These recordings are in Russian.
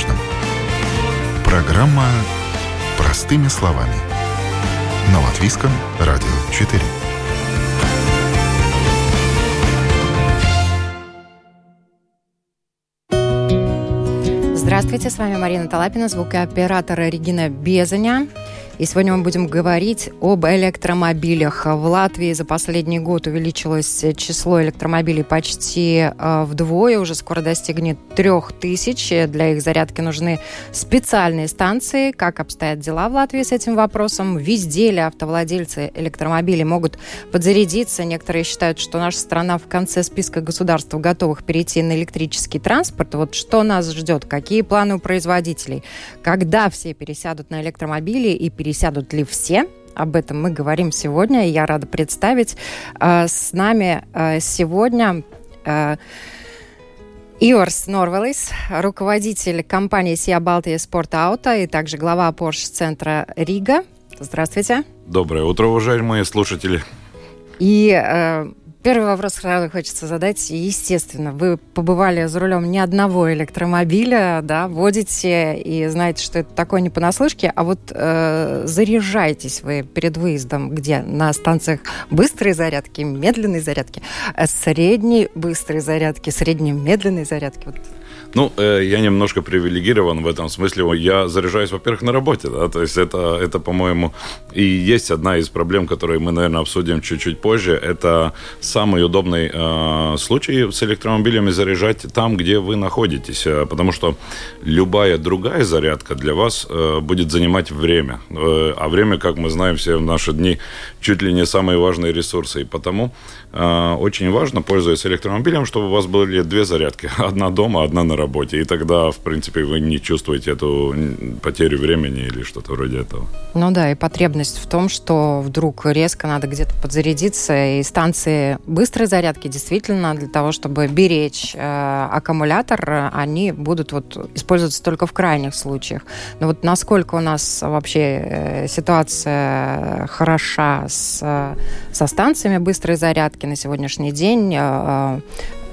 важном. Программа «Простыми словами». На Латвийском радио 4. Здравствуйте, с вами Марина Талапина, звукооператор Регина Безаня. И сегодня мы будем говорить об электромобилях. В Латвии за последний год увеличилось число электромобилей почти э, вдвое, уже скоро достигнет трех тысяч. Для их зарядки нужны специальные станции. Как обстоят дела в Латвии с этим вопросом? Везде ли автовладельцы электромобилей могут подзарядиться? Некоторые считают, что наша страна в конце списка государств, готовых перейти на электрический транспорт. Вот что нас ждет? Какие планы у производителей? Когда все пересядут на электромобили и перейдут пересядут ли все. Об этом мы говорим сегодня, и я рада представить э, с нами э, сегодня э, Иорс Норвелис, руководитель компании Сия Балтия Спорт Ауто и также глава Porsche центра Рига. Здравствуйте. Доброе утро, уважаемые слушатели. И э, Первый вопрос сразу хочется задать. Естественно, вы побывали за рулем не одного электромобиля, да, водите и знаете, что это такое не понаслышке, а вот э, заряжаетесь вы перед выездом где? На станциях быстрой зарядки, медленной зарядки, э, средней быстрой зарядки, средней медленной зарядки. Вот ну, э, я немножко привилегирован в этом смысле. Я заряжаюсь, во-первых, на работе, да, то есть это, это по-моему, и есть одна из проблем, которые мы, наверное, обсудим чуть-чуть позже. Это самый удобный э, случай с электромобилями заряжать там, где вы находитесь, э, потому что любая другая зарядка для вас э, будет занимать время, э, а время, как мы знаем все в наши дни, чуть ли не самые важные ресурсы, и потому очень важно, пользуясь электромобилем, чтобы у вас были две зарядки, одна дома, одна на работе. И тогда, в принципе, вы не чувствуете эту потерю времени или что-то вроде этого. Ну да, и потребность в том, что вдруг резко надо где-то подзарядиться, и станции быстрой зарядки действительно для того, чтобы беречь э, аккумулятор, они будут вот использоваться только в крайних случаях. Но вот насколько у нас вообще э, ситуация хороша с, со станциями быстрой зарядки на сегодняшний день, э, э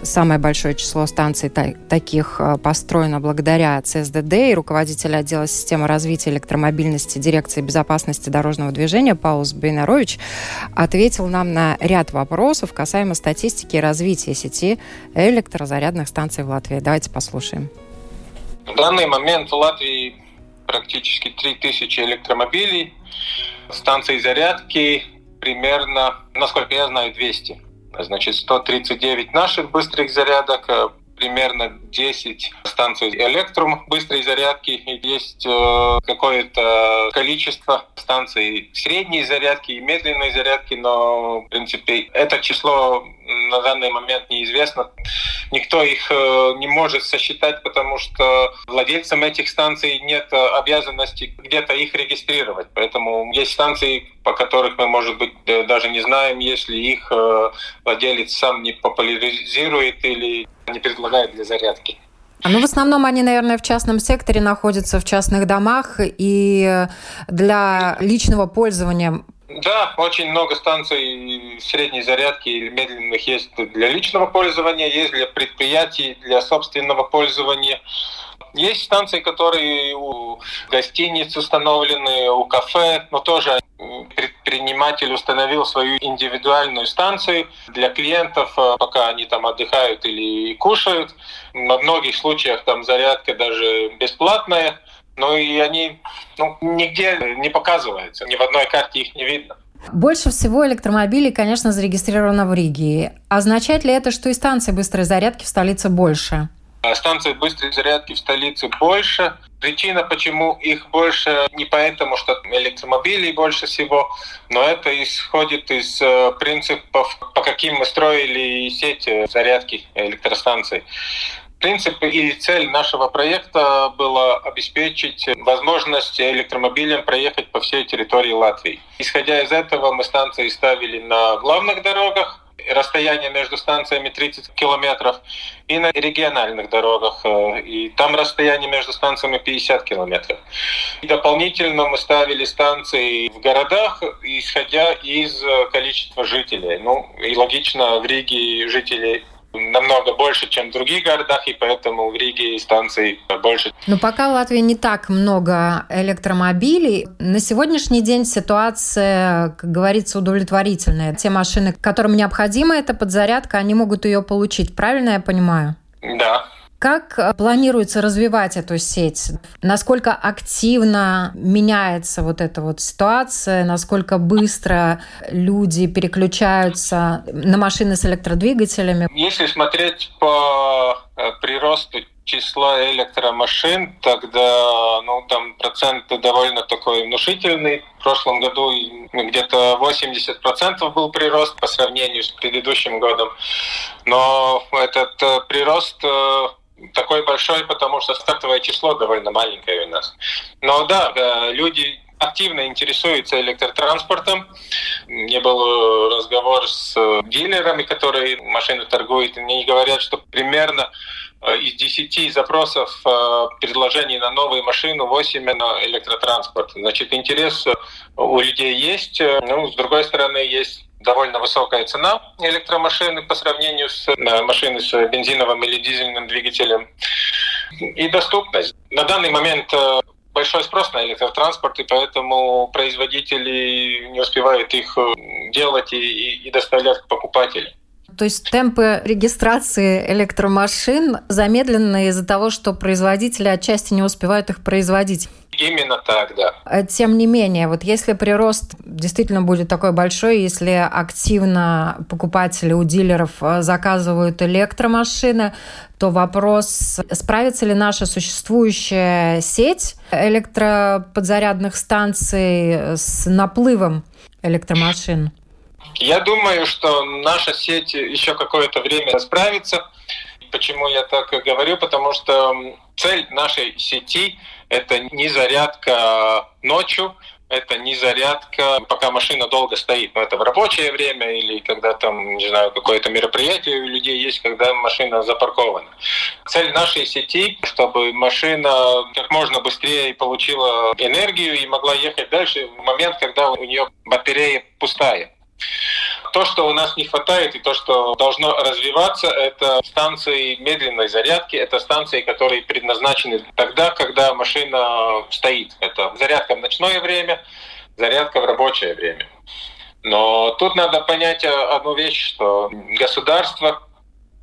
Самое большое число станций таких э, построено благодаря ЦСДД и руководитель отдела системы развития электромобильности дирекции безопасности дорожного движения Паулс Бейнарович ответил нам на ряд вопросов касаемо статистики развития сети электрозарядных станций в Латвии. Давайте послушаем. В данный момент в Латвии практически 3000 электромобилей, станций зарядки примерно, насколько я знаю, 200. Значит, 139 наших быстрых зарядок, э, примерно 10 станций электрум быстрой зарядки. И есть э, какое-то количество станций средней зарядки и медленной зарядки, но, в принципе, это число на данный момент неизвестно. Никто их э, не может сосчитать, потому что владельцам этих станций нет обязанности где-то их регистрировать. Поэтому есть станции, по которых мы, может быть, даже не знаем, если их э, владелец сам не популяризирует или не предлагает для зарядки. А, ну, в основном они, наверное, в частном секторе находятся в частных домах и для личного пользования да, очень много станций средней зарядки или медленных есть для личного пользования, есть для предприятий, для собственного пользования. Есть станции, которые у гостиниц установлены, у кафе, но тоже предприниматель установил свою индивидуальную станцию для клиентов, э, пока они там отдыхают или кушают. Во многих случаях там зарядка даже бесплатная, но и они ну, нигде не показываются, ни в одной карте их не видно. Больше всего электромобилей, конечно, зарегистрировано в Риге. Означает ли это, что и станций быстрой зарядки в столице больше? А станций быстрой зарядки в столице больше. Причина, почему их больше, не поэтому, что электромобилей больше всего, но это исходит из э, принципов, по каким мы строили сеть зарядки электростанций. Принцип и цель нашего проекта было обеспечить возможность электромобилям проехать по всей территории Латвии. Исходя из этого, мы станции ставили на главных дорогах, расстояние между станциями 30 километров, и на региональных дорогах, э, и там расстояние между станциями 50 километров. И дополнительно мы ставили станции в городах, исходя из количества жителей. Ну, и логично, в Риге жителей намного больше, чем в других городах, и поэтому в Риге станций больше. Но пока в Латвии не так много электромобилей, на сегодняшний день ситуация, как говорится, удовлетворительная. Те машины, которым необходима эта подзарядка, они могут ее получить. Правильно я понимаю? Да, как э, планируется развивать эту сеть? Насколько активно меняется вот эта вот ситуация? Насколько быстро люди переключаются на машины с электродвигателями? Если смотреть по э, приросту числа электромашин, тогда ну, там процент довольно такой внушительный. В прошлом году где-то 80% был прирост по сравнению с предыдущим годом. Но этот э, прирост такой большой, потому что стартовое число довольно маленькое у нас. Но да, люди активно интересуются электротранспортом. Не был разговор с дилерами, которые машины торгуют. Мне говорят, что примерно э, из 10 запросов э, предложений на новые машины 8 на электротранспорт. Значит, интерес у людей есть. Ну, с другой стороны, есть довольно высокая цена электромашины по сравнению с э, машиной с бензиновым или дизельным двигателем. И доступность. На данный момент э, большой спрос на электротранспорт, и поэтому производители не успевают их э, делать и, и доставлять к покупателям. То есть темпы регистрации электромашин замедлены из-за того, что производители отчасти не успевают их производить. Именно так, да. Э, тем не менее, вот если прирост действительно будет такой большой, если активно покупатели у дилеров э, заказывают электромашины, то вопрос, справится ли наша существующая сеть электроподзарядных станций с наплывом электромашин? Я думаю, что наша сеть еще какое-то время справится. Почему я так говорю? Потому что цель нашей сети – это не зарядка ночью, это не зарядка, пока машина долго стоит. Но это в рабочее время или когда там, не знаю, какое-то мероприятие у людей есть, когда машина запаркована. Цель нашей сети, чтобы машина как можно быстрее получила энергию и могла ехать дальше в момент, когда у нее батарея пустая. То, что у нас не хватает и то, что должно развиваться, это станции медленной зарядки, это станции, которые предназначены тогда, когда машина стоит. Это зарядка в ночное время, зарядка в рабочее время. Но тут надо понять одну вещь, что государство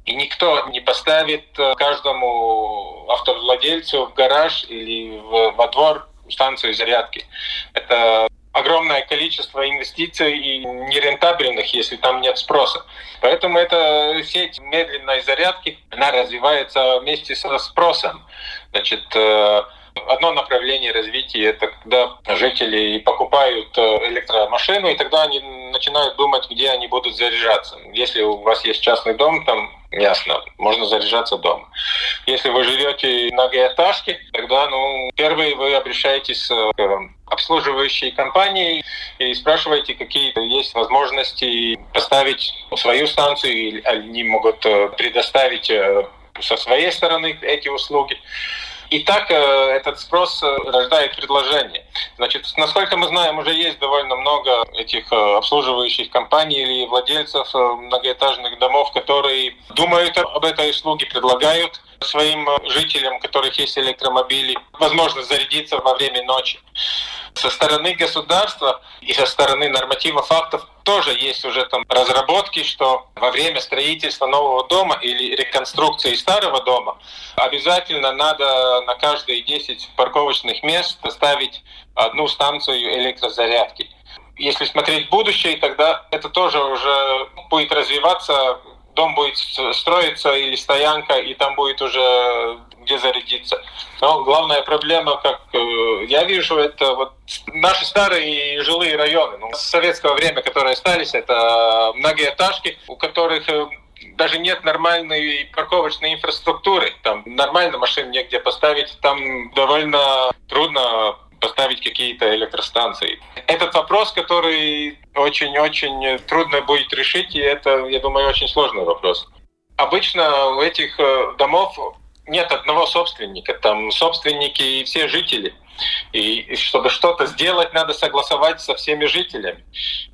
и никто не поставит каждому автовладельцу в гараж или во двор станцию зарядки. Это огромное количество инвестиций и нерентабельных, если там нет спроса. Поэтому эта сеть медленной зарядки, она развивается вместе со спросом. Значит, э, Одно направление развития – это когда жители покупают э, электромашину, и тогда они начинают думать, где они будут заряжаться. Если у вас есть частный дом, там ясно, можно заряжаться дома. Если вы живете на многоэтажке, тогда, ну, первые вы обращаетесь к обслуживающей компании и спрашиваете, какие есть возможности поставить свою станцию, или они могут э, предоставить э, со своей стороны эти услуги. И так э, этот спрос э, рождает предложение. Значит, насколько мы знаем, уже есть довольно много этих э, обслуживающих компаний или владельцев многоэтажных домов, которые думают об этой услуге, предлагают своим жителям, у которых есть электромобили, возможность зарядиться во время ночи. Со стороны государства и со стороны нормативов фактов тоже есть уже там разработки, что во время строительства нового дома или реконструкции старого дома обязательно надо на каждые 10 парковочных мест ставить одну станцию электрозарядки. Если смотреть в будущее, тогда это тоже уже будет развиваться дом будет строиться или стоянка, и там будет уже где зарядиться. Но главная проблема, как э, я вижу, это вот наши старые жилые районы. Ну, с советского времени, которые остались, это многоэтажки, у которых э, даже нет нормальной парковочной инфраструктуры. Там нормально машин негде поставить. Там довольно трудно поставить какие-то электростанции. Этот вопрос, который очень-очень трудно будет решить, и это, я думаю, очень сложный вопрос. Обычно у этих э, домов нет одного собственника, там собственники и все жители. И чтобы что-то сделать, надо согласовать со всеми жителями.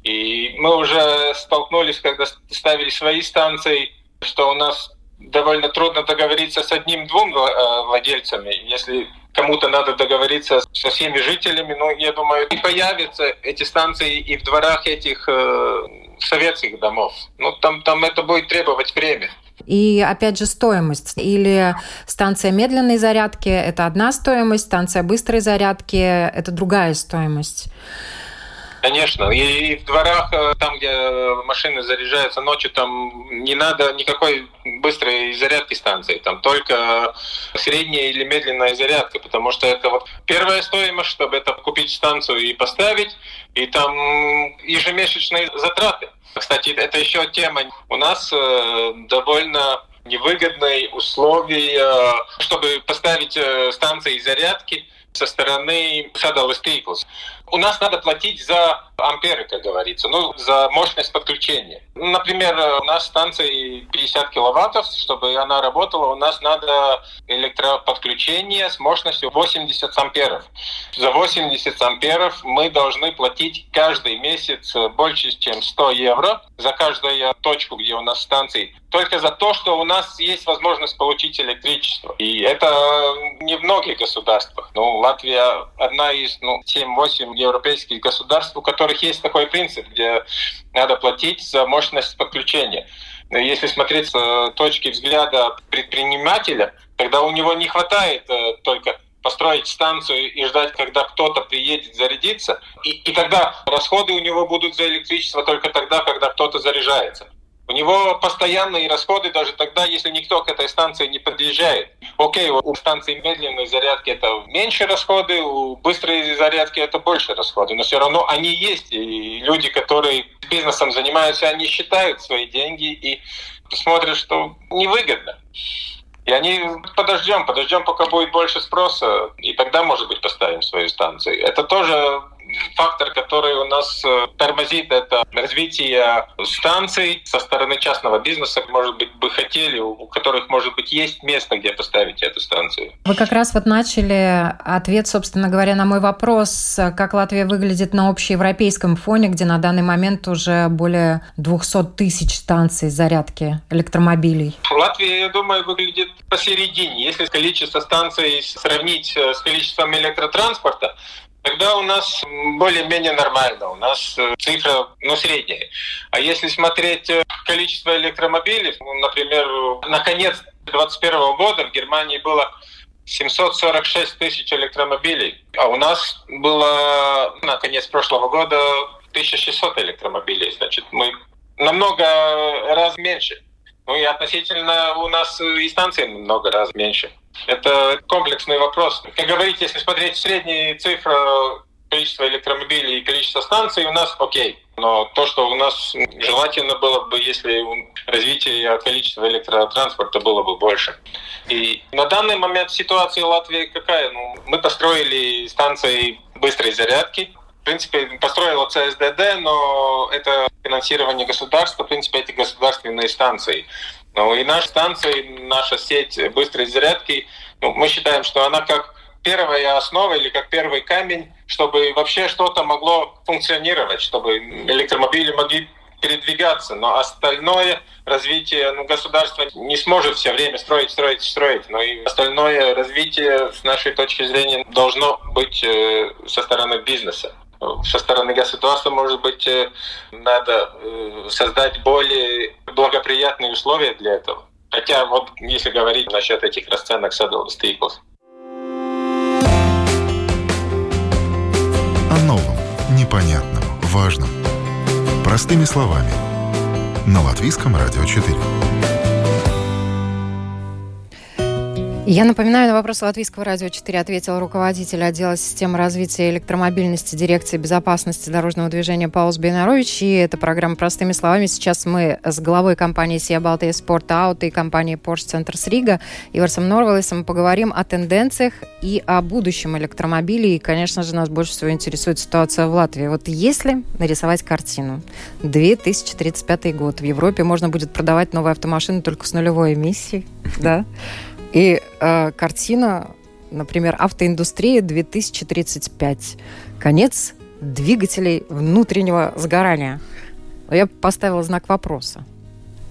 И мы уже столкнулись, когда ставили свои станции, что у нас довольно трудно договориться с одним-двум э, владельцами. Если кому-то надо договориться со всеми жителями, ну, я думаю, и появятся эти станции и в дворах этих э, советских домов. Ну, там, там это будет требовать время. И опять же стоимость. Или станция медленной зарядки – это одна стоимость, станция быстрой зарядки – это другая стоимость. Конечно. И в дворах, э, там, где машины заряжаются ночью, там не надо никакой быстрой зарядки станции. Там только средняя или медленная зарядка, потому что это вот первая стоимость, чтобы это купить станцию и поставить, и там ежемесячные затраты. Кстати, это еще тема. У нас э, довольно невыгодные условия, чтобы поставить э, станции зарядки со стороны Saddle Staples. У нас надо платить за амперы, как говорится, ну, за мощность подключения. Например, у нас станция 50 киловаттов, чтобы она работала, у нас надо электроподключение с мощностью 80 амперов. За 80 амперов мы должны платить каждый месяц больше, чем 100 евро за каждую точку, где у нас станции, только за то, что у нас есть возможность получить электричество. И это не в многих государствах. Ну, Латвия одна из ну, 7-8 европейских государств, у которых есть такой принцип, где надо платить за мощность подключения. Если смотреть с точки взгляда предпринимателя, тогда у него не хватает э, только построить станцию и ждать, когда кто-то приедет зарядиться. И, и тогда расходы у него будут за электричество только тогда, когда кто-то заряжается. У него постоянные расходы даже тогда, если никто к этой станции не подъезжает. Окей, у станции медленной зарядки это меньше расходы, у быстрой зарядки это больше расходы, но все равно они есть. И люди, которые бизнесом занимаются, они считают свои деньги и смотрят, что невыгодно. И они подождем, подождем, пока будет больше спроса, и тогда, может быть, поставим свою станцию. Это тоже фактор, который у нас э, тормозит, это развитие станций со стороны частного бизнеса. Может быть, бы хотели, у которых, может быть, есть место, где поставить эту станцию. Вы как раз вот начали ответ, собственно говоря, на мой вопрос, как Латвия выглядит на общеевропейском фоне, где на данный момент уже более 200 тысяч станций зарядки электромобилей. Латвия, я думаю, выглядит посередине. Если количество станций сравнить э, с количеством электротранспорта, Тогда у нас более-менее нормально, у нас э, цифра, ну, средняя. А если смотреть э, количество электромобилей, ну, например, на конец 2021 года в Германии было 746 тысяч электромобилей, а у нас было на конец прошлого года 1600 электромобилей. Значит, мы намного раз меньше. Ну и относительно у нас и станций много раз меньше. Это комплексный вопрос. Как говорите, если смотреть средние цифры количества электромобилей и количество станций, у нас окей. Но то, что у нас желательно было бы, если развитие количества электротранспорта было бы больше. И на данный момент ситуация в Латвии какая? Ну, мы построили станции быстрой зарядки, в принципе, построила ЦСДД, но это финансирование государства, в принципе, эти государственные станции. Ну и наша станция, наша сеть быстрой зарядки, ну, мы считаем, что она как первая основа или как первый камень, чтобы вообще что-то могло функционировать, чтобы электромобили могли передвигаться, но остальное развитие ну, государство не сможет все время строить, строить, строить. Но и остальное развитие, с нашей точки зрения, должно быть э, со стороны бизнеса со стороны государства, может быть, э, надо э, создать более благоприятные условия для этого. Хотя вот если говорить насчет этих расценок садовых стейков. О новом, непонятном, важном. Простыми словами. На Латвийском радио 4. Я напоминаю, на вопрос Латвийского радио 4 ответил руководитель отдела системы развития электромобильности дирекции безопасности дорожного движения Паулс Бенарович. И эта программа «Простыми словами». Сейчас мы с главой компании «Сия Балтия Спорт Аут» и компании Porsche Центр Рига Иварсом Норвелесом поговорим о тенденциях и о будущем электромобилей. И, конечно же, нас больше всего интересует ситуация в Латвии. Вот если нарисовать картину, 2035 год, в Европе можно будет продавать новые автомашины только с нулевой эмиссией, да? И э, картина, например, автоиндустрия 2035. Конец двигателей внутреннего сгорания. Я поставила знак вопроса.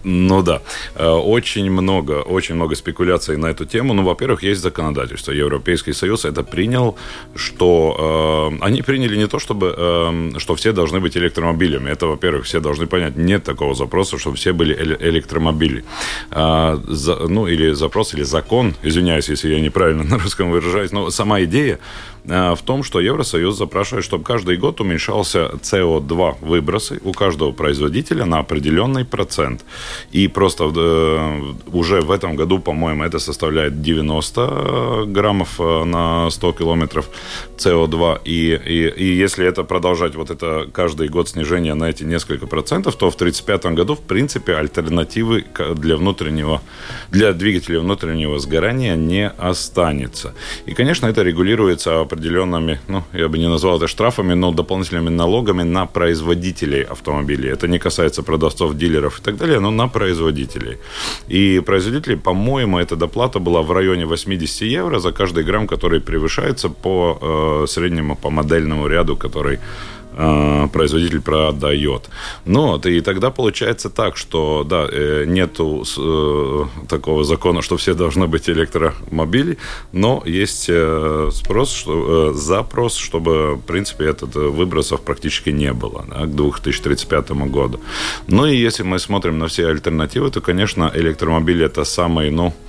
Ну да, э, очень много, очень много спекуляций на эту тему. Ну, во-первых, есть законодательство. Европейский Союз это принял, что э, они приняли не то, чтобы э, что все должны быть электромобилями. Это, во-первых, все должны понять, нет такого запроса, чтобы все были электромобили. Э, за, ну, или запрос, или закон, извиняюсь, если я неправильно на русском выражаюсь, но сама идея в том, что Евросоюз запрашивает, чтобы каждый год уменьшался СО2 выбросы у каждого производителя на определенный процент. И просто э, уже в этом году, по-моему, это составляет 90 граммов э, на 100 километров СО2. И, и, и если это продолжать, вот это каждый год снижение на эти несколько процентов, то в 1935 году, в принципе, альтернативы для внутреннего, для двигателей внутреннего сгорания не останется. И, конечно, это регулируется определенными, ну, я бы не назвал это штрафами, но дополнительными налогами на производителей автомобилей. Это не касается продавцов, дилеров и так далее, но на производителей. И производители, по-моему, эта доплата была в районе 80 евро за каждый грамм, который превышается по э, среднему, по модельному ряду, который производитель продает. Но и тогда получается так, что да, э, нету э, такого закона, что все должны быть электромобили, но есть спрос, что, запрос, чтобы, в принципе, этот выбросов практически не было да, к 2035 году. Ну и если мы смотрим на все альтернативы, то, конечно, электромобили это самый, ну, Э,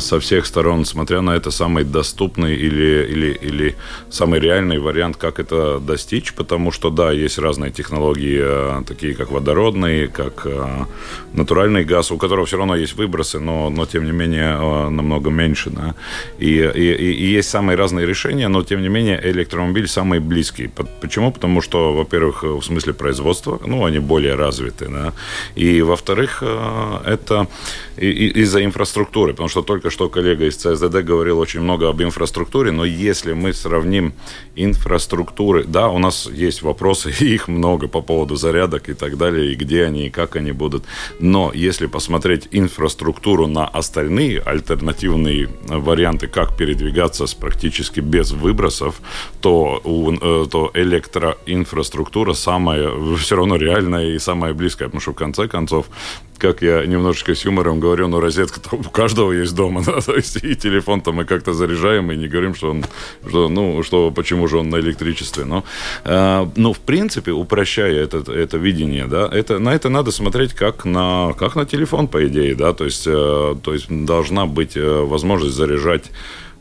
со всех сторон, смотря на это, самый доступный или, или, или самый реальный вариант, как это достичь, потому что, да, есть разные технологии, э, такие как водородный, как э, натуральный газ, у которого все равно есть выбросы, но, но тем не менее намного меньше, да, и, и, и есть самые разные решения, но тем не менее электромобиль самый близкий. Почему? Потому что, во-первых, в смысле производства, ну, они более развиты, да, и, во-вторых, это из-за инфраструктуры, потому что только что коллега из ЦСДД говорил очень много об инфраструктуре, но если мы сравним инфраструктуры, да, у нас есть вопросы, и их много по поводу зарядок и так далее, и где они, и как они будут, но если посмотреть инфраструктуру на остальные альтернативные варианты, как передвигаться с практически без выбросов, то, у, э, то электроинфраструктура самая, все равно реальная и самая близкая, потому что в конце концов как я немножечко с юмором говорю, ну, розетка у каждого есть дома, да, то есть и телефон-то мы как-то заряжаем и не говорим, что он, что, ну, что, почему же он на электричестве, но, э, ну, в принципе, упрощая это, это видение, да, это, на это надо смотреть как на, как на телефон, по идее, да, то есть, э, то есть должна быть э, возможность заряжать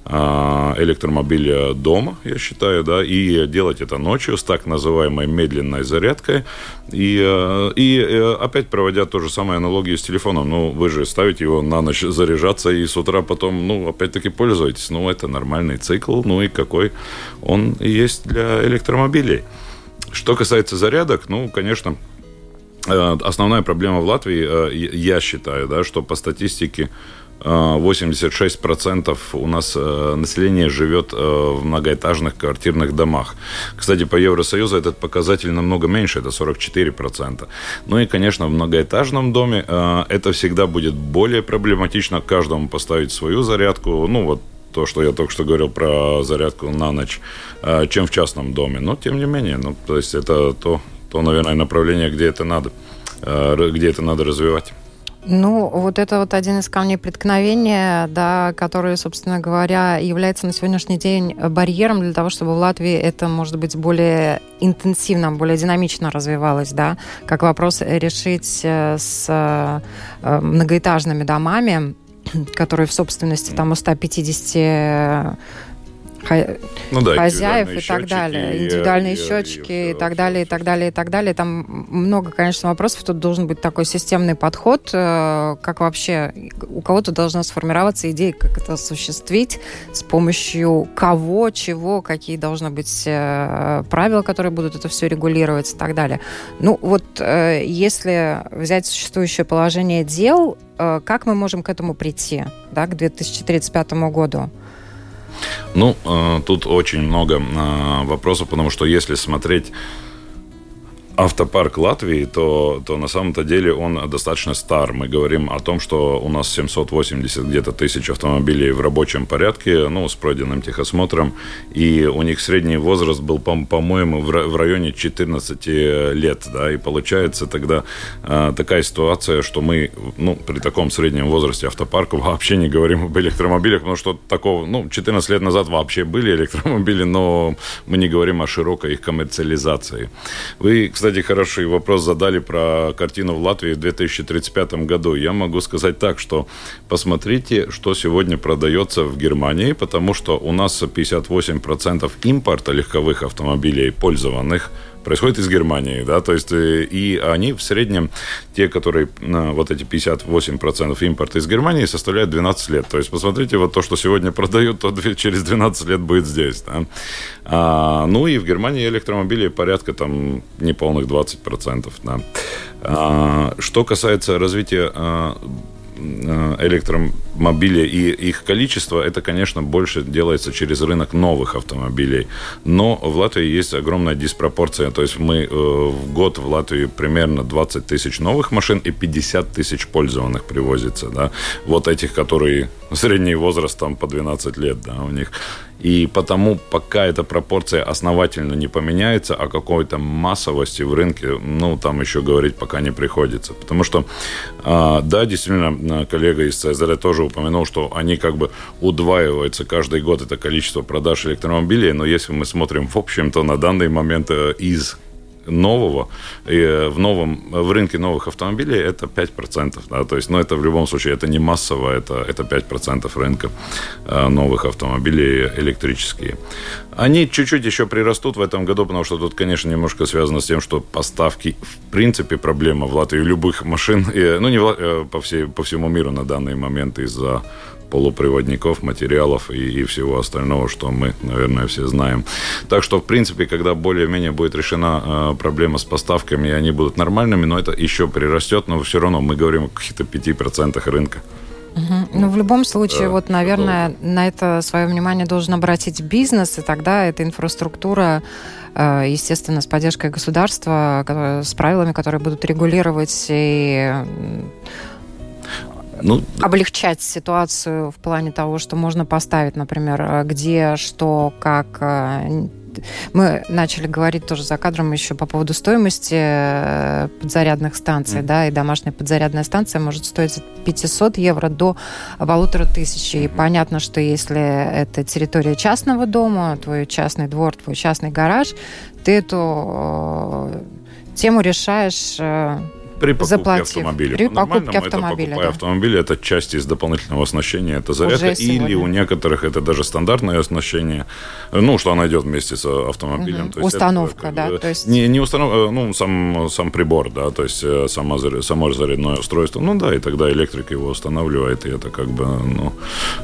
электромобиля дома, я считаю, да, и делать это ночью с так называемой медленной зарядкой. И, э, и э, опять проводя то же самое аналогию с телефоном. Ну, вы же ставите его на ночь заряжаться и с утра потом, ну, опять-таки пользуетесь. Ну, это нормальный цикл, ну и какой он есть для электромобилей. Что касается зарядок, ну, конечно, э, основная проблема в Латвии, я считаю, да, что по статистике 86% у нас э, населения живет э, в многоэтажных квартирных домах. Кстати, по Евросоюзу этот показатель намного меньше, это 44%. Ну и, конечно, в многоэтажном доме э, это всегда будет более проблематично каждому поставить свою зарядку. Ну вот то, что я только что говорил про зарядку на ночь, чем в частном доме. Но, тем не менее, ну, то есть это то, то, наверное, направление, где это надо, где это надо развивать. Ну, вот это вот один из камней преткновения, да, который, собственно говоря, является на сегодняшний день барьером для того, чтобы в Латвии это, может быть, более интенсивно, более динамично развивалось, да, как вопрос решить э, с э, многоэтажными домами, которые в собственности там у 150 ну, да, хозяев и так далее, индивидуальные и, счетчики и, и, и так далее, и так далее, и так далее. Там много, конечно, вопросов. Тут должен быть такой системный подход, э, как вообще у кого-то должна сформироваться идея, как это осуществить, с помощью кого, чего, какие должны быть э, правила, которые будут это все регулировать и так далее. Ну вот э, если взять существующее положение дел, как мы можем к этому прийти, да, к 2035 году? Ну, э, тут очень много э, вопросов, потому что если смотреть автопарк Латвии, то, то на самом-то деле он достаточно стар. Мы говорим о том, что у нас 780 где-то тысяч автомобилей в рабочем порядке, ну, с пройденным техосмотром, и у них средний возраст был, по-моему, в районе 14 лет, да, и получается тогда э, такая ситуация, что мы, ну, при таком среднем возрасте автопарка вообще не говорим об электромобилях, потому что такого, ну, 14 лет назад вообще были электромобили, но мы не говорим о широкой их коммерциализации. Вы, кстати, хороший вопрос задали про картину в Латвии в 2035 году. Я могу сказать так, что посмотрите, что сегодня продается в Германии, потому что у нас 58% импорта легковых автомобилей пользованных – происходит из Германии, да, то есть э, и они в среднем, те, которые, вот эти 58% импорта из Германии составляют 12 лет, то есть посмотрите, вот то, что сегодня продают, то через 12 лет будет здесь, да. А, ну и в Германии электромобилей порядка там неполных 20%, да. А, что касается развития а, Электромобилей и их количество, это, конечно, больше делается через рынок новых автомобилей. Но в Латвии есть огромная диспропорция. То есть мы э, в год в Латвии примерно 20 тысяч новых машин и 50 тысяч пользованных привозится. Да? Вот этих, которые средний возраст там по 12 лет да, у них. И потому, пока эта пропорция основательно не поменяется, о какой-то массовости в рынке, ну, там еще говорить пока не приходится. Потому что, а, да, действительно, коллега из ЦСДР тоже упомянул, что они как бы удваиваются каждый год это количество продаж электромобилей, но если мы смотрим в общем, то на данный момент э, из нового, и в, новом, в рынке новых автомобилей это 5%. Да, то есть, ну, это в любом случае, это не массово, это, это 5% рынка э, новых автомобилей электрические. Они чуть-чуть еще прирастут в этом году, потому что тут, конечно, немножко связано с тем, что поставки, в принципе, проблема в Латвии любых машин, и, ну, не в, э, по, всей, по всему миру на данный момент из-за полупроводников, материалов и, и всего остального, что мы, наверное, все знаем. Так что, в принципе, когда более-менее будет решена э, проблема с поставками, и они будут нормальными, но это еще прирастет, но все равно мы говорим о каких-то 5% рынка. Угу. Ну, в любом случае, да, вот, наверное, долго. на это свое внимание должен обратить бизнес, и тогда эта инфраструктура, э, естественно, с поддержкой государства, с правилами, которые будут регулировать и ну, облегчать ситуацию в плане того, что можно поставить, например, э, где, что, как. Э, мы начали говорить тоже за кадром еще по поводу стоимости э, подзарядных станций, mm. да, и домашняя подзарядная станция может стоить от 500 евро до полутора тысяч. И понятно, что если это территория частного дома, твой частный двор, твой частный гараж, ты эту тему решаешь при покупке заплатив. автомобиля. При покупке автомобиля, это да. автомобиль, это часть из дополнительного оснащения, это зарядка. Или у некоторых это даже стандартное оснащение, ну, что она идет вместе с автомобилем. Угу. То есть Установка, это, да. То есть... Не, не установка, ну, сам, сам прибор, да, то есть э, само, само зарядное устройство. Ну да, и тогда электрик его устанавливает, и это как бы, ну...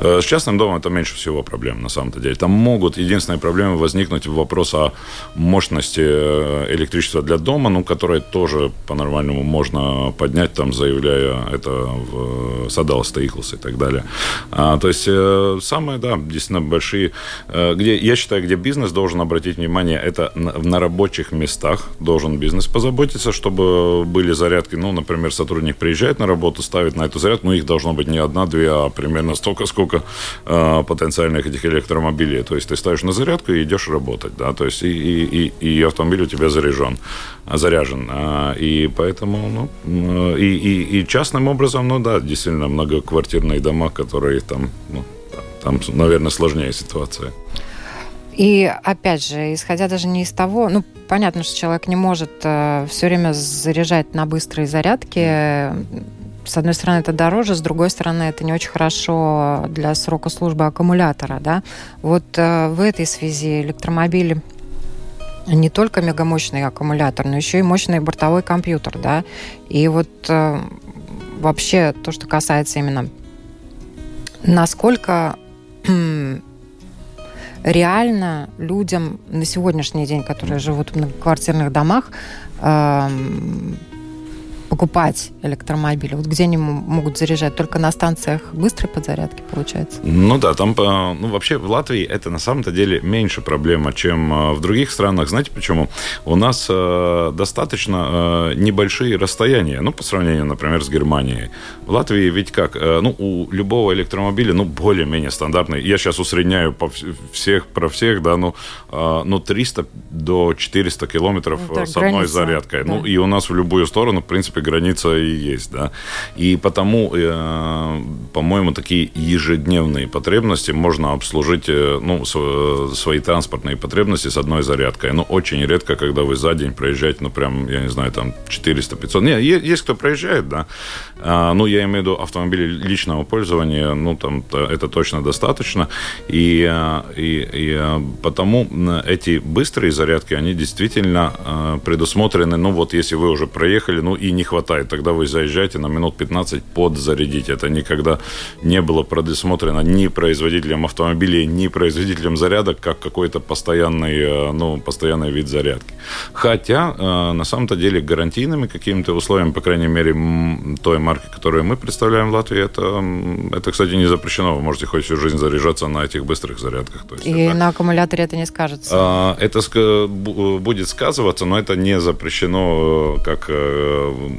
Э, с частным домом это меньше всего проблем, на самом-то деле. Там могут, единственная проблема возникнуть вопрос о мощности э, электричества для дома, ну, которая тоже по-нормальному может можно поднять, там, заявляя это в Садал Стейклс и так далее. А, то есть э, самые, да, действительно большие, э, где, я считаю, где бизнес должен обратить внимание, это на, на рабочих местах должен бизнес позаботиться, чтобы были зарядки, ну, например, сотрудник приезжает на работу, ставит на эту зарядку, ну, их должно быть не одна, две, а примерно столько, сколько э, потенциальных этих электромобилей. То есть ты ставишь на зарядку и идешь работать, да, то есть и, и, и, и автомобиль у тебя заряжен, заряжен. А, и поэтому ну, и, и, и частным образом, ну да, действительно многоквартирные дома, которые там, ну, там, наверное, сложнее ситуация. И опять же, исходя даже не из того, ну, понятно, что человек не может э, все время заряжать на быстрые зарядки. С одной стороны, это дороже, с другой стороны, это не очень хорошо для срока службы аккумулятора, да. Вот э, в этой связи электромобили не только мегамощный аккумулятор, но еще и мощный бортовой компьютер, да. И вот э, вообще то, что касается именно насколько реально людям на сегодняшний день, которые живут в многоквартирных домах, э, покупать электромобили? Вот где они могут заряжать? Только на станциях быстрой подзарядки, получается? Ну да, там, ну вообще в Латвии это на самом-то деле меньше проблема, чем э, в других странах. Знаете почему? У нас э, достаточно э, небольшие расстояния, ну, по сравнению, например, с Германией. В Латвии ведь как? Ну, у любого электромобиля, ну, более-менее стандартный. Я сейчас усредняю по всех, про всех, да, ну, ну 300 до 400 километров это ну, с одной граница, зарядкой. Да. Ну, и у нас в любую сторону, в принципе, граница и есть, да. И потому, э, по-моему, такие ежедневные потребности можно обслужить, э, ну, свои транспортные потребности с одной зарядкой. Ну, очень редко, когда вы за день проезжаете, ну, прям, я не знаю, там 400-500. Не, есть кто проезжает, да. А, ну, я имею в виду автомобили личного пользования, ну, там, это точно достаточно. И, э, и, и потому эти быстрые зарядки, они действительно предусмотрены, ну, вот если вы уже проехали, ну, и не хватает, тогда вы заезжаете на минут 15 подзарядить. Это никогда не было предусмотрено ни производителем автомобилей, ни производителем зарядок, как какой-то постоянный, э, ну, постоянный вид зарядки. Хотя, э, на самом-то деле, гарантийными какими-то условиями, по крайней мере, той марки, которую мы представляем в Латвии, это, это кстати, не запрещено. Вы можете хоть всю жизнь заряжаться на этих быстрых зарядках. То есть и это, на аккумуляторе это не скажется? А, это будет сказываться, но это не запрещено э, как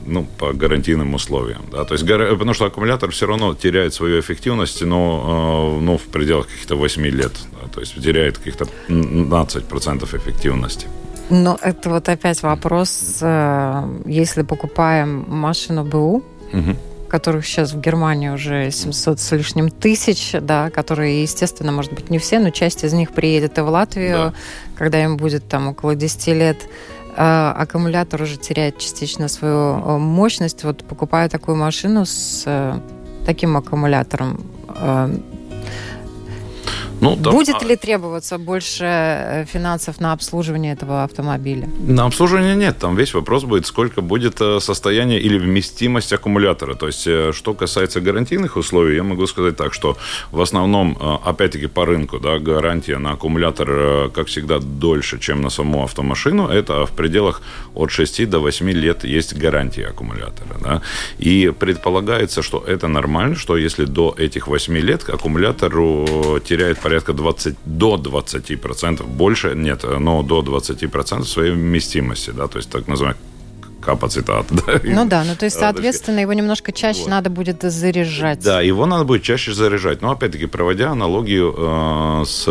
ну, по гарантийным условиям. Да? То есть, потому что аккумулятор все равно теряет свою эффективность, но ну, в пределах каких-то 8 лет. Да? То есть теряет каких-то 15% эффективности. Но это вот опять вопрос, э, если покупаем машину БУ, угу которых сейчас в Германии уже 700 с лишним тысяч, да, которые, естественно, может быть, не все, но часть из них приедет и в Латвию, да. когда им будет там около 10 лет. А, аккумулятор уже теряет частично свою э, мощность. Вот покупая такую машину с э, таким аккумулятором, э, ну, да, Будет а... ли требоваться больше э, финансов на обслуживание этого автомобиля? На обслуживание нет. Там весь вопрос будет, сколько будет э, состояние или вместимость аккумулятора. То есть, э, что касается гарантийных условий, я могу сказать так, что в основном, опять-таки, по рынку, да, гарантия на аккумулятор, как всегда, дольше, чем на саму автомашину. Это в пределах от 6 до 8 лет есть гарантия аккумулятора. Да? И предполагается, что это нормально, что если до этих 8 лет аккумулятору теряет порядка 20, до 20%, больше нет, но до 20% своей вместимости, да, то есть так называемый капацитат. Да? Ну да, ну то есть, соответственно, его немножко чаще вот. надо будет заряжать. Да, его надо будет чаще заряжать. Но опять-таки, проводя аналогию э, с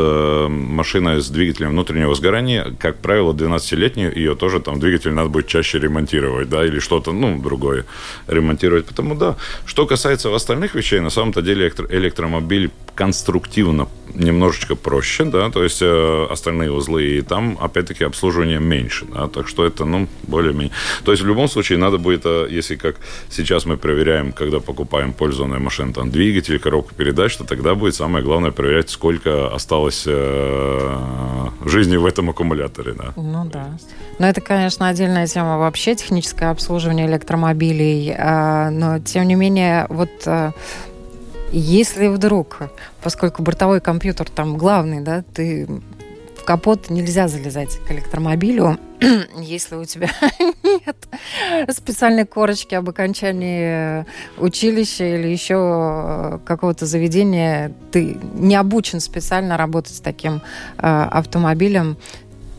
машиной с двигателем внутреннего сгорания, как правило, 12-летнюю ее тоже там двигатель надо будет чаще ремонтировать, да, или что-то, ну, другое ремонтировать. Потому да, что касается остальных вещей, на самом-то деле электро- электромобиль конструктивно немножечко проще, да, то есть э, остальные узлы, и там, опять-таки, обслуживание меньше, да, так что это, ну, более-менее. То есть в любом случае надо будет, э, если как сейчас мы проверяем, когда покупаем пользованную машину, там, двигатель, коробку передач, то тогда будет самое главное проверять, сколько осталось э, жизни в этом аккумуляторе, да. Ну да. Но это, конечно, отдельная тема вообще, техническое обслуживание электромобилей, э, но, тем не менее, вот э, если вдруг, поскольку бортовой компьютер там главный, да, ты в капот нельзя залезать к электромобилю, если у тебя нет специальной корочки об окончании училища или еще какого-то заведения, ты не обучен специально работать с таким э, автомобилем,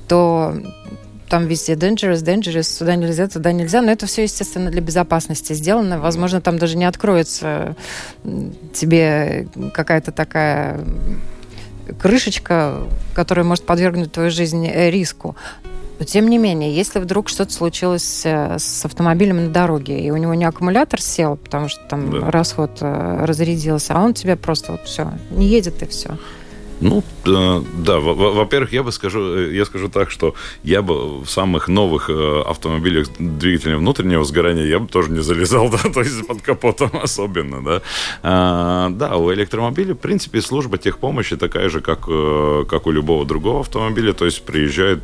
то там везде dangerous, dangerous, сюда нельзя, туда нельзя. Но это все, естественно, для безопасности сделано. Возможно, там даже не откроется тебе какая-то такая крышечка, которая может подвергнуть твою жизнь э, риску. Но тем не менее, если вдруг что-то случилось э, с автомобилем на дороге, и у него не аккумулятор сел, потому что там да. расход э, разрядился, а он тебе просто вот все, не едет и все. Ну, э, да, во-первых, я бы скажу, э, я скажу так, что я бы в самых новых э, автомобилях двигателя внутреннего сгорания я бы тоже не залезал, да, то есть под капотом особенно, да. А, да, у электромобиля, в принципе, служба техпомощи такая же, как, как у любого другого автомобиля, то есть приезжает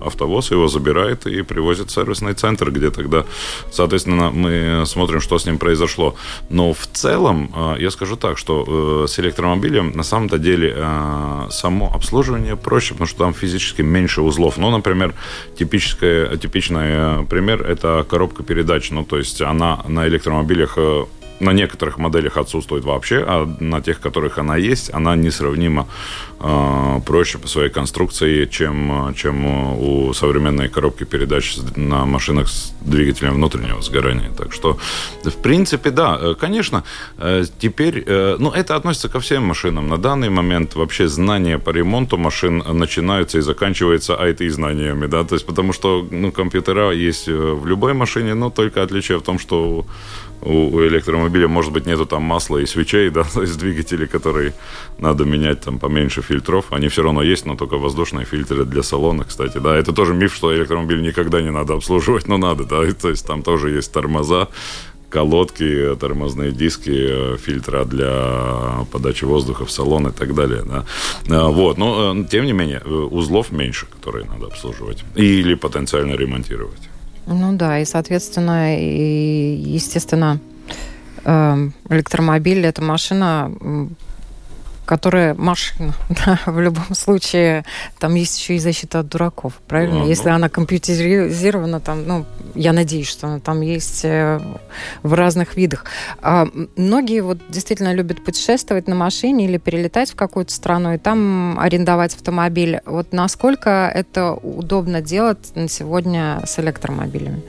автовоз, его забирает и привозит в сервисный центр, где тогда, соответственно, мы смотрим, что с ним произошло. Но в целом, я скажу так, что с электромобилем на самом-то деле деле само обслуживание проще, потому что там физически меньше узлов. Ну, например, типическая, типичный пример – это коробка передач. Ну, то есть она на электромобилях на некоторых моделях отсутствует вообще, а на тех, которых она есть, она несравнимо э, проще по своей конструкции, чем, чем у современной коробки передач на машинах с двигателем внутреннего сгорания. Так что, в принципе, да, э, конечно, э, теперь, э, ну, это относится ко всем машинам. На данный момент вообще знания по ремонту машин начинаются и заканчиваются IT-знаниями, да, то есть потому что, ну, компьютера есть в любой машине, но только отличие в том, что у электромобиля, может быть, нету там масла и свечей, да, то есть двигатели, которые надо менять там поменьше фильтров, они все равно есть, но только воздушные фильтры для салона, кстати, да, это тоже миф, что электромобиль никогда не надо обслуживать, но надо, да, то есть там тоже есть тормоза, колодки, тормозные диски, фильтра для подачи воздуха в салон и так далее. Да. А, вот. Но, э, тем не менее, э, узлов меньше, которые надо обслуживать или потенциально ремонтировать. Ну да, и, соответственно, и, естественно, эм, электромобиль – это машина, которая машина, да, в любом случае, там есть еще и защита от дураков, правильно? А, Если ну... она компьютеризирована, там, ну, я надеюсь, что она там есть э, в разных видах. А, многие вот действительно любят путешествовать на машине или перелетать в какую-то страну и там арендовать автомобиль. Вот насколько это удобно делать на сегодня с электромобилями?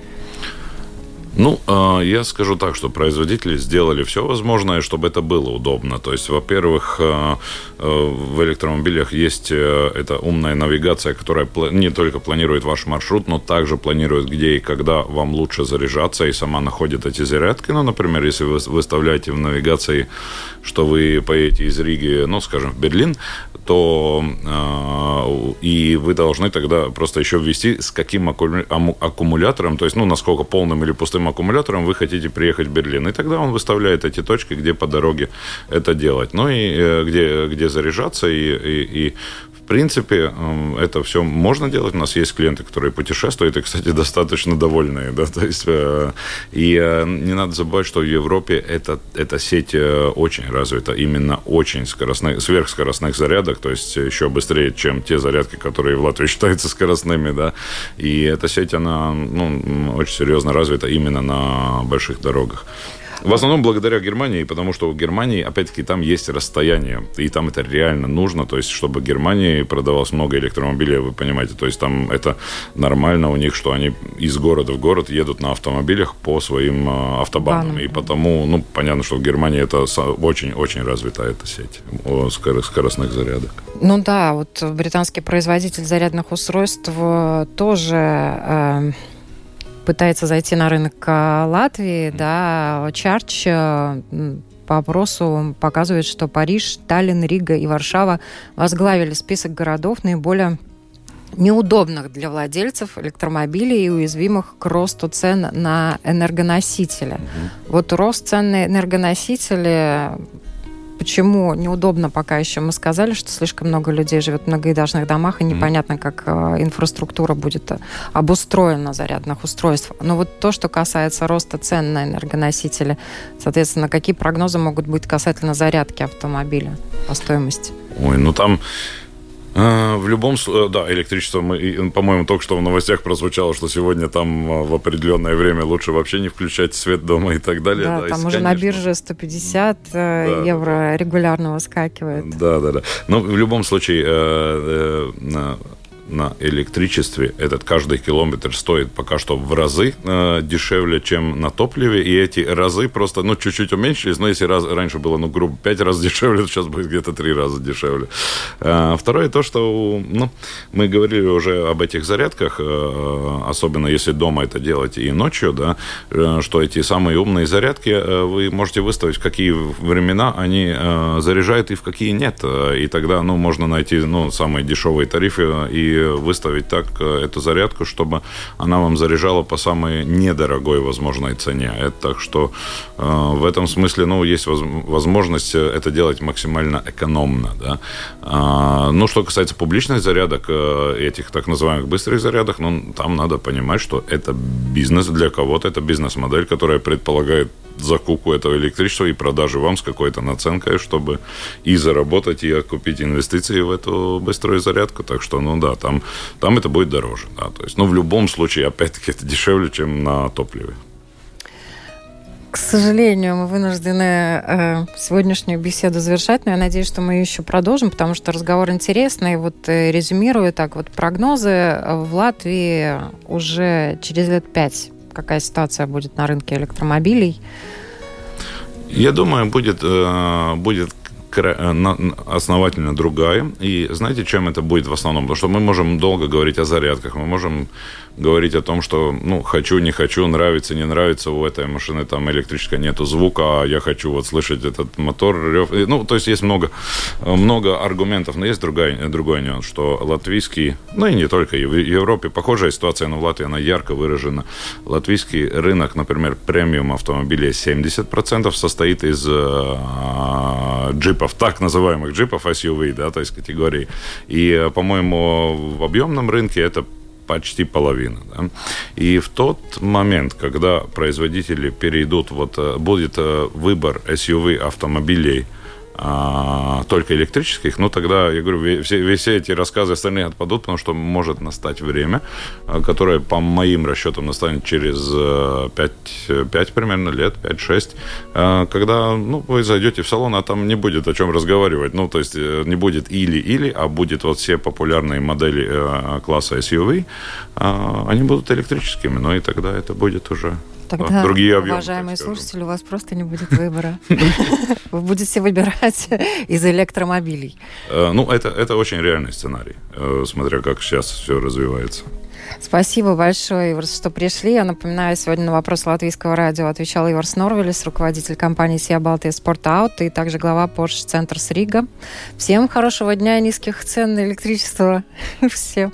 Ну, а, я скажу так, что производители сделали все возможное, чтобы это было удобно. То есть, во-первых, а, а, в электромобилях есть э, эта умная навигация, которая не только планирует ваш маршрут, но также планирует, где и когда вам лучше заряжаться, и сама находит эти зарядки. Ну, например, если вы выставляете в навигации, что вы поедете из Риги, ну, скажем, в Берлин, то и вы должны тогда просто еще ввести, с каким аккумулятором, то есть, ну, насколько полным или пустым аккумулятором вы хотите приехать в Берлин. И тогда он выставляет эти точки, где по дороге это делать. Ну и э, где, где заряжаться. И, и, и принципе, это все можно делать. У нас есть клиенты, которые путешествуют, и, кстати, достаточно довольные. Да? То есть, э, и э, не надо забывать, что в Европе эта, эта сеть очень развита, именно очень скоростных, сверхскоростных зарядок, то есть еще быстрее, чем те зарядки, которые в Латвии считаются скоростными. Да? И эта сеть, она ну, очень серьезно развита именно на больших дорогах. В основном благодаря Германии, потому что в Германии, опять-таки, там есть расстояние, и там это реально нужно, то есть, чтобы Германии продавалось много электромобилей, вы понимаете, то есть, там это нормально у них, что они из города в город едут на автомобилях по своим а, автобанам, Банам. и потому, ну, понятно, что в Германии это очень-очень развитая эта сеть скоростных зарядок. Ну да, вот британский производитель зарядных устройств э, тоже э, пытается зайти на рынок а, Латвии, да, Чарч э, по опросу показывает, что Париж, Таллин, Рига и Варшава возглавили список городов наиболее неудобных для владельцев электромобилей и уязвимых к росту цен на энергоносители. Угу. Вот рост цен на энергоносители Почему неудобно пока еще? Мы сказали, что слишком много людей живет в многоэтажных домах, и непонятно, как э, инфраструктура будет э, обустроена зарядных устройств. Но вот то, что касается роста цен на энергоносители, соответственно, какие прогнозы могут быть касательно зарядки автомобиля по стоимости? Ой, ну там в любом случае, э, да, электричество, мы, по-моему, только что в новостях прозвучало, что сегодня там а, в определенное время лучше вообще не включать свет дома и так далее. Да, да там уже конечно... на бирже 150 э, да, евро да. регулярно выскакивает. Да, да, да. Но в любом случае, э, на электричестве. Этот каждый километр стоит пока что в разы э, дешевле, чем на топливе, и эти разы просто, ну, чуть-чуть уменьшились, но если раз, раньше было, ну, грубо, 5 раз дешевле, то сейчас будет где-то 3 раза дешевле. Э, второе то, что, ну, мы говорили уже об этих зарядках, э, особенно если дома это делать и ночью, да, э, что эти самые умные зарядки э, вы можете выставить, в какие времена они э, заряжают и в какие нет, и тогда, ну, можно найти, ну, самые дешевые тарифы и выставить так э, эту зарядку, чтобы она вам заряжала по самой недорогой возможной цене. Это так что э, в этом смысле, ну, есть возможность э, это делать максимально экономно, да. А, ну, что касается публичных зарядок, этих так называемых быстрых зарядок, ну, там надо понимать, что это бизнес для кого-то, это бизнес-модель, которая предполагает закупку этого электричества и продажи вам с какой-то наценкой, чтобы и заработать, и окупить инвестиции в эту быструю зарядку. Так что, ну да, там, там это будет дороже. Да. То есть, ну, в любом случае, опять-таки, это дешевле, чем на топливе. К сожалению, мы вынуждены э, сегодняшнюю беседу завершать, но я надеюсь, что мы еще продолжим, потому что разговор интересный. Вот э, резюмирую так, вот прогнозы в Латвии уже через лет пять. Какая ситуация будет на рынке электромобилей? Я думаю, будет, э, будет Э, основательно другая. И знаете, чем это будет в основном? Потому что мы можем долго говорить о зарядках, мы можем говорить о том, что, ну, хочу, не хочу, нравится, не нравится, у этой машины там электрической нету звука, а я хочу вот слышать этот мотор, рев. Ну, то есть есть много, много аргументов, но есть другая, другой нюанс, что латвийский, ну и не только, в Европе похожая ситуация, но в Латвии она ярко выражена. Латвийский рынок, например, премиум автомобилей 70% состоит из э, джипов, так называемых джипов SUV, да, то есть категории. И, э, по-моему, в объемном рынке это почти половина. Да? И в тот момент, когда производители перейдут, вот э, будет э, выбор SUV автомобилей – а, только электрических, ну тогда, я говорю, все, все эти рассказы остальные отпадут, потому что может настать время, а, которое, по моим расчетам, настанет через 5, э, 5 примерно лет, 5-6, а, когда ну, вы зайдете в салон, а там не будет о чем разговаривать. Ну, то есть э, не будет или-или, а будет вот все популярные модели э, класса SUV, они будут электрическими, но и тогда это будет уже Тогда, другие объемы. Уважаемые слушатели, у вас просто не будет выбора. Вы будете выбирать из электромобилей. Э, ну, это, это очень реальный сценарий, э, смотря как сейчас все развивается. Спасибо большое, что пришли. Я напоминаю, сегодня на вопрос латвийского радио отвечал Иварс Норвелес, руководитель компании «Сия Балтия Спорт Аут» и также глава Porsche Центр с Рига. Всем хорошего дня и низких цен на электричество. Всем.